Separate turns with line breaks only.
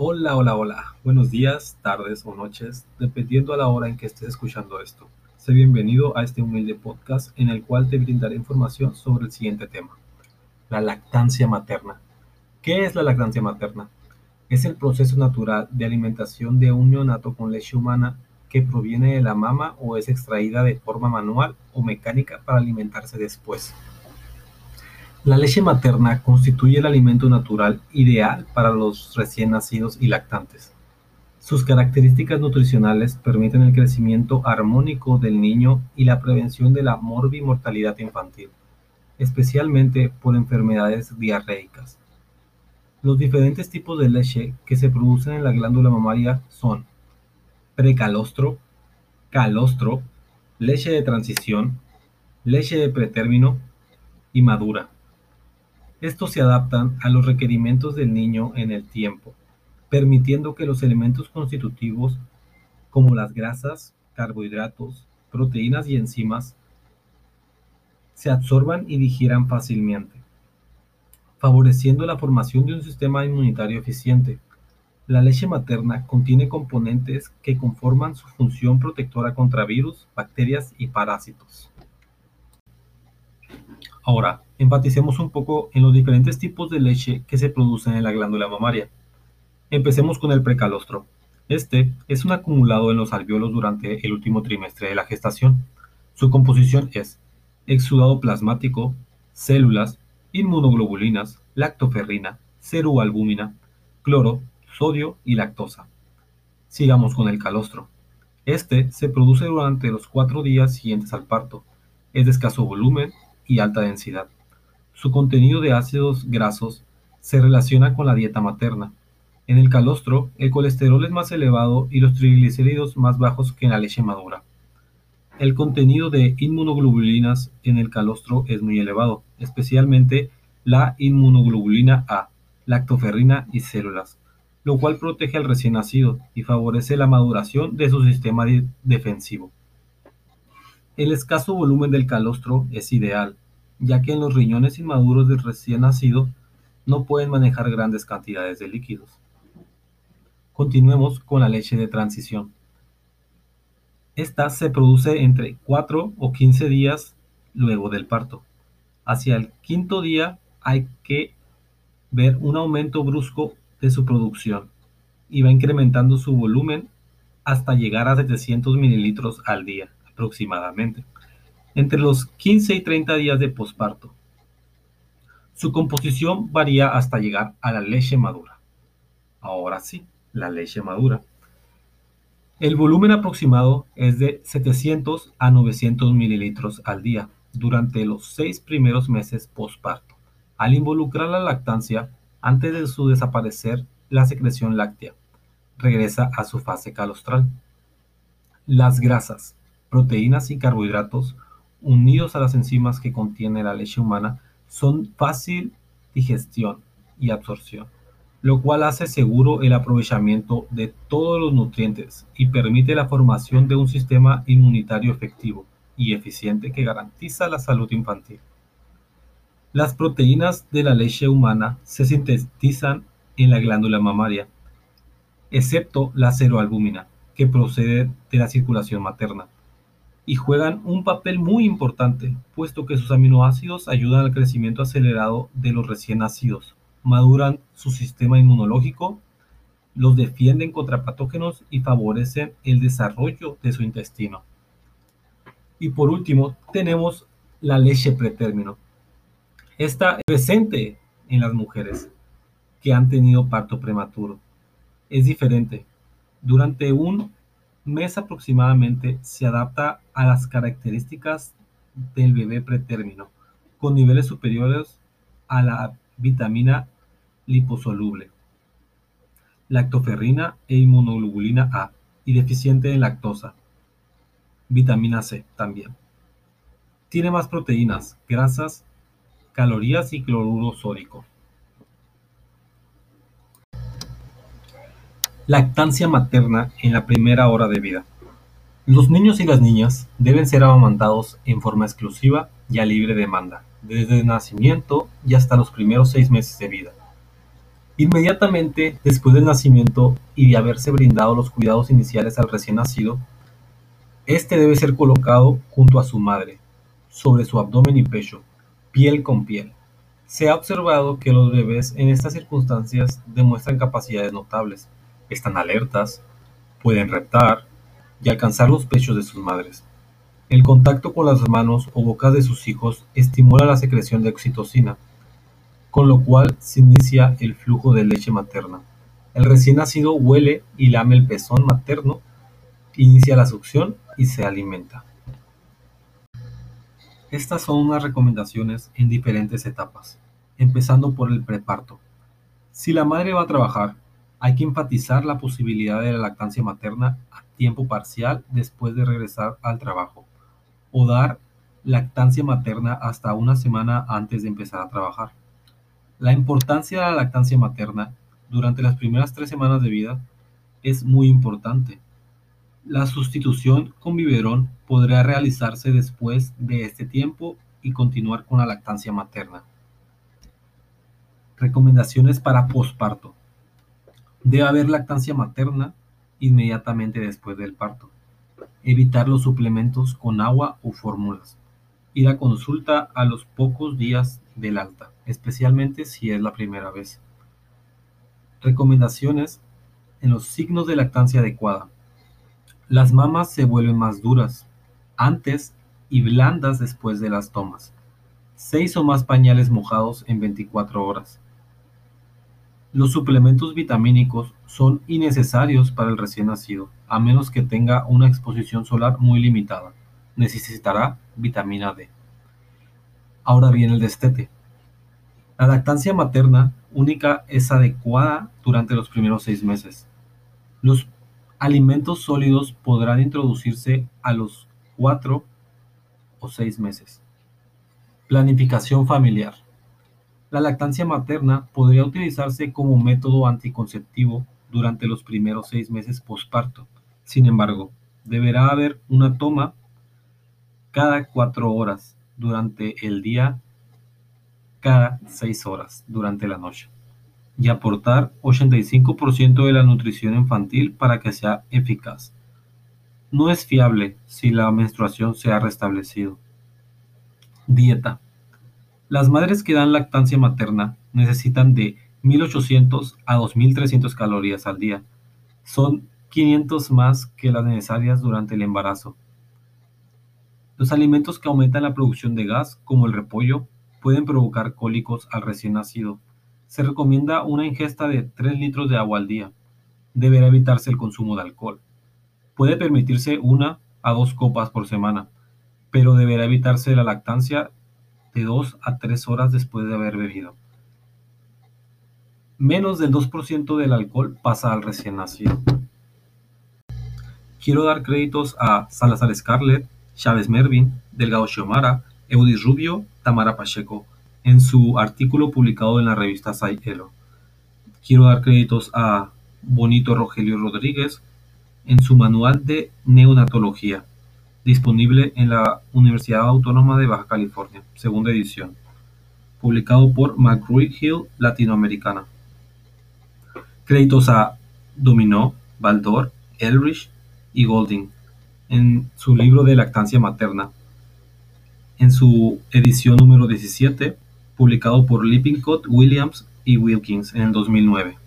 Hola, hola, hola. Buenos días, tardes o noches, dependiendo a la hora en que estés escuchando esto. Sé bienvenido a este humilde podcast en el cual te brindaré información sobre el siguiente tema. La lactancia materna. ¿Qué es la lactancia materna? Es el proceso natural de alimentación de un neonato con leche humana que proviene de la mama o es extraída de forma manual o mecánica para alimentarse después. La leche materna constituye el alimento natural ideal para los recién nacidos y lactantes. Sus características nutricionales permiten el crecimiento armónico del niño y la prevención de la morbimortalidad infantil, especialmente por enfermedades diarreicas. Los diferentes tipos de leche que se producen en la glándula mamaria son precalostro, calostro, leche de transición, leche de pretérmino y madura. Estos se adaptan a los requerimientos del niño en el tiempo, permitiendo que los elementos constitutivos como las grasas, carbohidratos, proteínas y enzimas se absorban y digieran fácilmente, favoreciendo la formación de un sistema inmunitario eficiente. La leche materna contiene componentes que conforman su función protectora contra virus, bacterias y parásitos. Ahora, enfaticemos un poco en los diferentes tipos de leche que se producen en la glándula mamaria. Empecemos con el precalostro. Este es un acumulado en los alveolos durante el último trimestre de la gestación. Su composición es exudado plasmático, células, inmunoglobulinas, lactoferrina, cerualbúmina, cloro, sodio y lactosa. Sigamos con el calostro. Este se produce durante los cuatro días siguientes al parto. Es de escaso volumen y alta densidad. Su contenido de ácidos grasos se relaciona con la dieta materna. En el calostro, el colesterol es más elevado y los triglicéridos más bajos que en la leche madura. El contenido de inmunoglobulinas en el calostro es muy elevado, especialmente la inmunoglobulina A, lactoferrina y células, lo cual protege al recién nacido y favorece la maduración de su sistema defensivo. El escaso volumen del calostro es ideal, ya que en los riñones inmaduros del recién nacido no pueden manejar grandes cantidades de líquidos. Continuemos con la leche de transición. Esta se produce entre 4 o 15 días luego del parto. Hacia el quinto día hay que ver un aumento brusco de su producción y va incrementando su volumen hasta llegar a 700 mililitros al día aproximadamente, entre los 15 y 30 días de posparto. Su composición varía hasta llegar a la leche madura. Ahora sí, la leche madura. El volumen aproximado es de 700 a 900 mililitros al día durante los seis primeros meses posparto. Al involucrar la lactancia, antes de su desaparecer, la secreción láctea regresa a su fase calostral. Las grasas proteínas y carbohidratos unidos a las enzimas que contiene la leche humana son fácil digestión y absorción, lo cual hace seguro el aprovechamiento de todos los nutrientes y permite la formación de un sistema inmunitario efectivo y eficiente que garantiza la salud infantil. Las proteínas de la leche humana se sintetizan en la glándula mamaria, excepto la ceroalbúmina, que procede de la circulación materna y juegan un papel muy importante, puesto que sus aminoácidos ayudan al crecimiento acelerado de los recién nacidos, maduran su sistema inmunológico, los defienden contra patógenos y favorecen el desarrollo de su intestino. Y por último, tenemos la leche pretérmino. Está presente en las mujeres que han tenido parto prematuro. Es diferente. Durante un mes aproximadamente se adapta a las características del bebé pretérmino, con niveles superiores a la vitamina liposoluble, lactoferrina e inmunoglobulina A, y deficiente en lactosa, vitamina C también. Tiene más proteínas, grasas, calorías y cloruro sódico. Lactancia materna en la primera hora de vida. Los niños y las niñas deben ser amamantados en forma exclusiva y a libre demanda, desde el nacimiento y hasta los primeros seis meses de vida. Inmediatamente después del nacimiento y de haberse brindado los cuidados iniciales al recién nacido, este debe ser colocado junto a su madre, sobre su abdomen y pecho, piel con piel. Se ha observado que los bebés en estas circunstancias demuestran capacidades notables, están alertas, pueden reptar y alcanzar los pechos de sus madres. El contacto con las manos o bocas de sus hijos estimula la secreción de oxitocina, con lo cual se inicia el flujo de leche materna. El recién nacido huele y lame el pezón materno, inicia la succión y se alimenta. Estas son unas recomendaciones en diferentes etapas, empezando por el preparto. Si la madre va a trabajar, hay que enfatizar la posibilidad de la lactancia materna a tiempo parcial después de regresar al trabajo o dar lactancia materna hasta una semana antes de empezar a trabajar. La importancia de la lactancia materna durante las primeras tres semanas de vida es muy importante. La sustitución con biberón podrá realizarse después de este tiempo y continuar con la lactancia materna. Recomendaciones para posparto. Debe haber lactancia materna inmediatamente después del parto. Evitar los suplementos con agua o fórmulas. Ir a consulta a los pocos días del alta especialmente si es la primera vez. Recomendaciones en los signos de lactancia adecuada. Las mamas se vuelven más duras antes y blandas después de las tomas. Seis o más pañales mojados en 24 horas. Los suplementos vitamínicos son innecesarios para el recién nacido, a menos que tenga una exposición solar muy limitada. Necesitará vitamina D. Ahora viene el destete. La lactancia materna única es adecuada durante los primeros seis meses. Los alimentos sólidos podrán introducirse a los cuatro o seis meses. Planificación familiar. La lactancia materna podría utilizarse como método anticonceptivo durante los primeros seis meses posparto. Sin embargo, deberá haber una toma cada cuatro horas durante el día cada 6 horas durante la noche y aportar 85% de la nutrición infantil para que sea eficaz. No es fiable si la menstruación se ha restablecido. Dieta. Las madres que dan lactancia materna necesitan de 1800 a 2300 calorías al día. Son 500 más que las necesarias durante el embarazo. Los alimentos que aumentan la producción de gas, como el repollo, pueden provocar cólicos al recién nacido. Se recomienda una ingesta de 3 litros de agua al día. Deberá evitarse el consumo de alcohol. Puede permitirse una a dos copas por semana, pero deberá evitarse la lactancia de 2 a 3 horas después de haber bebido. Menos del 2% del alcohol pasa al recién nacido. Quiero dar créditos a Salazar Scarlett, Chávez Mervin, Delgado Xiomara, Eudis Rubio, Tamara Pacheco, en su artículo publicado en la revista Elo. Quiero dar créditos a Bonito Rogelio Rodríguez en su manual de neonatología, disponible en la Universidad Autónoma de Baja California, segunda edición, publicado por McGraw-Hill Latinoamericana. Créditos a Dominó, Baldor, Elrich y Golding en su libro de lactancia materna, en su edición número 17, publicado por Lippincott, Williams y Wilkins en el 2009.